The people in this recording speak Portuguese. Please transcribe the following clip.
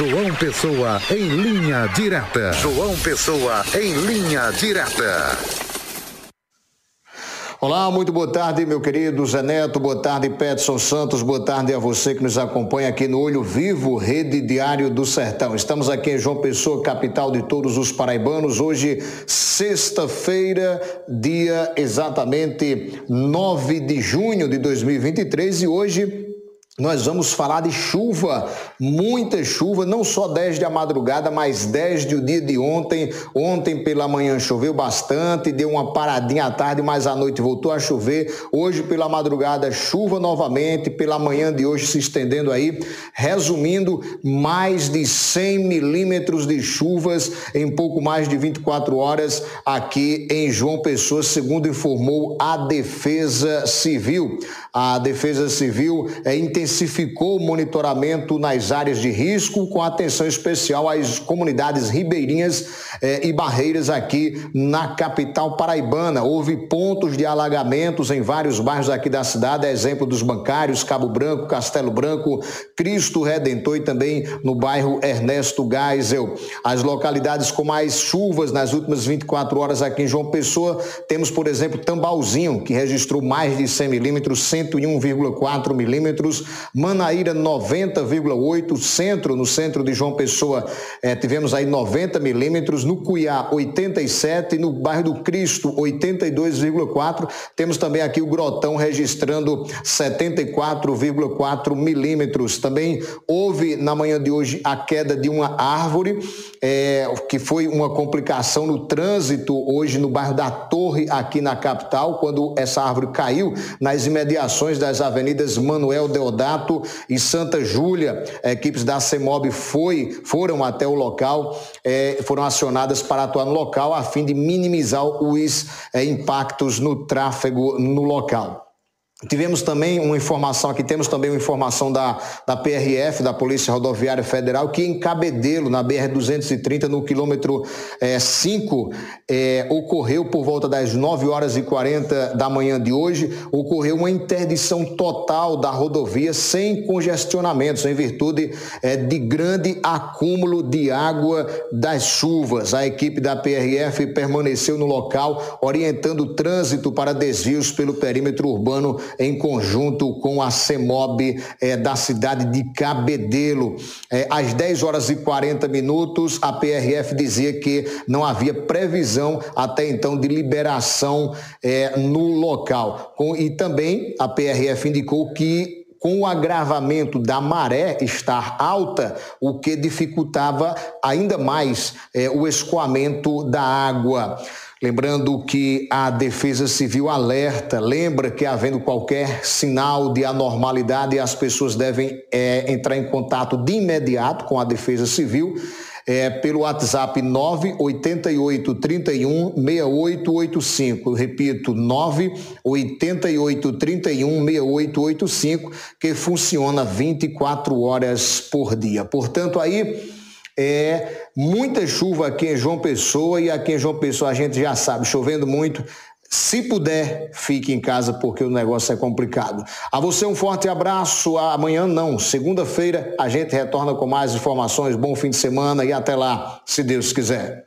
João Pessoa em linha direta. João Pessoa em linha direta. Olá, muito boa tarde, meu querido Zé Neto, boa tarde, Petson Santos, boa tarde a você que nos acompanha aqui no Olho Vivo, Rede Diário do Sertão. Estamos aqui em João Pessoa, capital de todos os paraibanos, hoje, sexta-feira, dia exatamente 9 de junho de 2023 e hoje nós vamos falar de chuva, muita chuva, não só desde a madrugada, mas desde o dia de ontem. Ontem pela manhã choveu bastante, deu uma paradinha à tarde, mas à noite voltou a chover. Hoje pela madrugada, chuva novamente, pela manhã de hoje se estendendo aí. Resumindo, mais de 100 milímetros de chuvas em pouco mais de 24 horas aqui em João Pessoa, segundo informou a Defesa Civil. A Defesa Civil é intensificou o monitoramento nas áreas de risco, com atenção especial às comunidades ribeirinhas eh, e barreiras aqui na capital paraibana. Houve pontos de alagamentos em vários bairros aqui da cidade, exemplo dos bancários, Cabo Branco, Castelo Branco, Cristo Redentor e também no bairro Ernesto Geisel. As localidades com mais chuvas nas últimas 24 horas aqui em João Pessoa, temos, por exemplo, Tambalzinho, que registrou mais de 100 milímetros, 101,4 milímetros, Manaíra 90,8, centro, no centro de João Pessoa, eh, tivemos aí 90 milímetros, no Cuiá 87, no bairro do Cristo 82,4, temos também aqui o Grotão registrando 74,4 milímetros. Também houve na manhã de hoje a queda de uma árvore, eh, que foi uma complicação no trânsito hoje no bairro da Torre, aqui na capital, quando essa árvore caiu nas imediações das avenidas Manuel Deodato e Santa Júlia, equipes da CEMOB foi, foram até o local, é, foram acionadas para atuar no local a fim de minimizar os é, impactos no tráfego no local. Tivemos também uma informação, aqui temos também uma informação da, da PRF, da Polícia Rodoviária Federal, que em Cabedelo, na BR-230, no quilômetro 5, é, é, ocorreu por volta das 9 horas e 40 da manhã de hoje, ocorreu uma interdição total da rodovia sem congestionamentos, em virtude é, de grande acúmulo de água das chuvas. A equipe da PRF permaneceu no local, orientando o trânsito para desvios pelo perímetro urbano em conjunto com a CEMOB é, da cidade de Cabedelo. É, às 10 horas e 40 minutos, a PRF dizia que não havia previsão até então de liberação é, no local. Com, e também a PRF indicou que com o agravamento da maré estar alta, o que dificultava ainda mais é, o escoamento da água. Lembrando que a Defesa Civil alerta, lembra que havendo qualquer sinal de anormalidade, as pessoas devem é, entrar em contato de imediato com a Defesa Civil. É, pelo WhatsApp 988 31 6885. Repito, 988 31 6885, que funciona 24 horas por dia. Portanto, aí é muita chuva aqui em João Pessoa e aqui em João Pessoa a gente já sabe, chovendo muito. Se puder, fique em casa porque o negócio é complicado. A você um forte abraço. Amanhã não, segunda-feira a gente retorna com mais informações. Bom fim de semana e até lá, se Deus quiser.